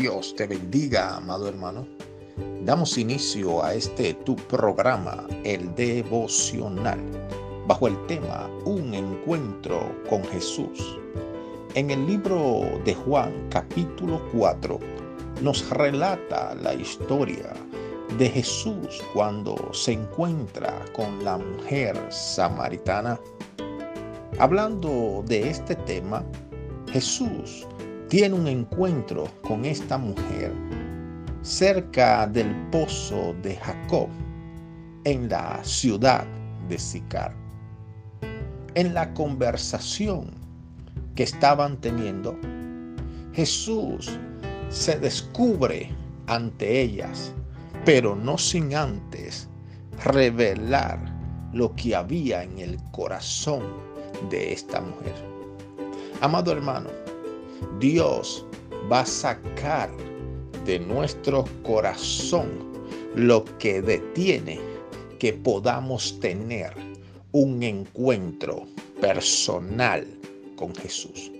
Dios te bendiga, amado hermano. Damos inicio a este tu programa, el devocional, bajo el tema Un encuentro con Jesús. En el libro de Juan capítulo 4 nos relata la historia de Jesús cuando se encuentra con la mujer samaritana. Hablando de este tema, Jesús tiene un encuentro con esta mujer cerca del pozo de Jacob en la ciudad de Sicar. En la conversación que estaban teniendo, Jesús se descubre ante ellas, pero no sin antes revelar lo que había en el corazón de esta mujer. Amado hermano, Dios va a sacar de nuestro corazón lo que detiene que podamos tener un encuentro personal con Jesús.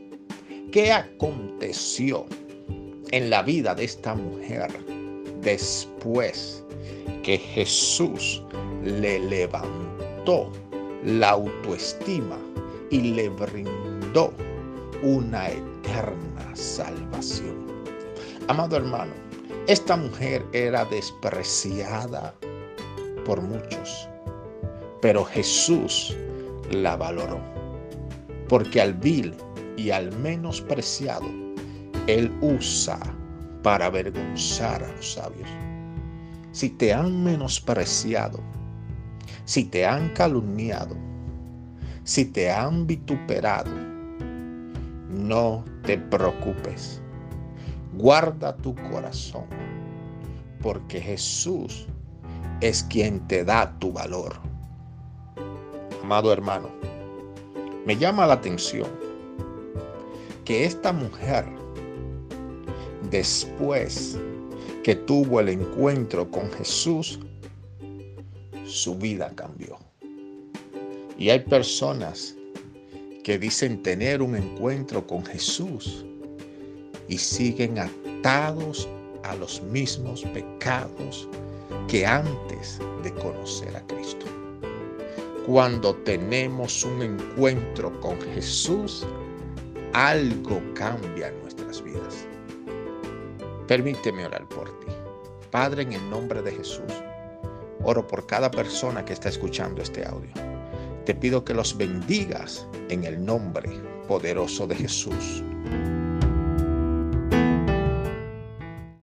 ¿Qué aconteció en la vida de esta mujer después que Jesús le levantó la autoestima y le brindó una eterna salvación. Amado hermano, esta mujer era despreciada por muchos, pero Jesús la valoró, porque al vil y al menospreciado, Él usa para avergonzar a los sabios. Si te han menospreciado, si te han calumniado, si te han vituperado, no te preocupes. Guarda tu corazón, porque Jesús es quien te da tu valor. Amado hermano, me llama la atención que esta mujer, después que tuvo el encuentro con Jesús, su vida cambió. Y hay personas que dicen tener un encuentro con Jesús y siguen atados a los mismos pecados que antes de conocer a Cristo. Cuando tenemos un encuentro con Jesús, algo cambia en nuestras vidas. Permíteme orar por ti. Padre, en el nombre de Jesús, oro por cada persona que está escuchando este audio. Te pido que los bendigas en el nombre poderoso de Jesús.